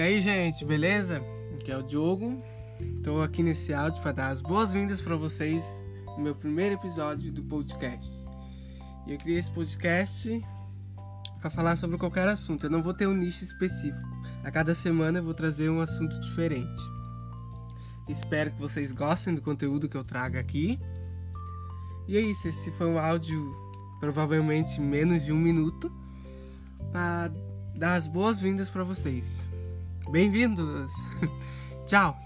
aí, gente, beleza? Aqui é o Diogo. Estou aqui nesse áudio para dar as boas-vindas para vocês no meu primeiro episódio do podcast. E eu criei esse podcast para falar sobre qualquer assunto. Eu não vou ter um nicho específico. A cada semana eu vou trazer um assunto diferente. Espero que vocês gostem do conteúdo que eu trago aqui. E é isso, esse foi um áudio provavelmente menos de um minuto para dar as boas-vindas para vocês. Bem-vindos! Tchau!